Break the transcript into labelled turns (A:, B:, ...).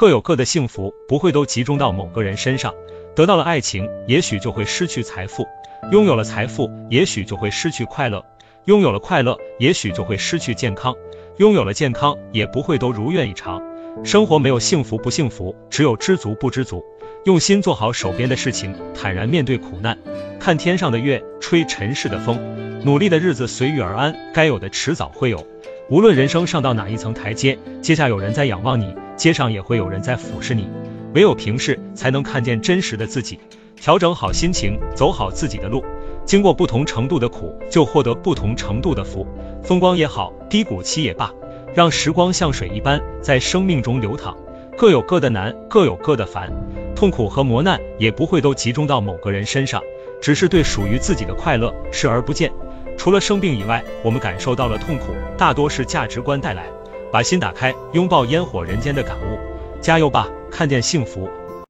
A: 各有各的幸福，不会都集中到某个人身上。得到了爱情，也许就会失去财富；拥有了财富，也许就会失去快乐；拥有了快乐，也许就会失去健康；拥有了健康，也不会都如愿以偿。生活没有幸福不幸福，只有知足不知足。用心做好手边的事情，坦然面对苦难，看天上的月，吹尘世的风，努力的日子随遇而安，该有的迟早会有。无论人生上到哪一层台阶，阶下有人在仰望你，街上也会有人在俯视你。唯有平视，才能看见真实的自己。调整好心情，走好自己的路，经过不同程度的苦，就获得不同程度的福。风光也好，低谷期也罢，让时光像水一般在生命中流淌。各有各的难，各有各的烦。痛苦和磨难也不会都集中到某个人身上，只是对属于自己的快乐视而不见。除了生病以外，我们感受到了痛苦，大多是价值观带来。把心打开，拥抱烟火人间的感悟，加油吧！看见幸福，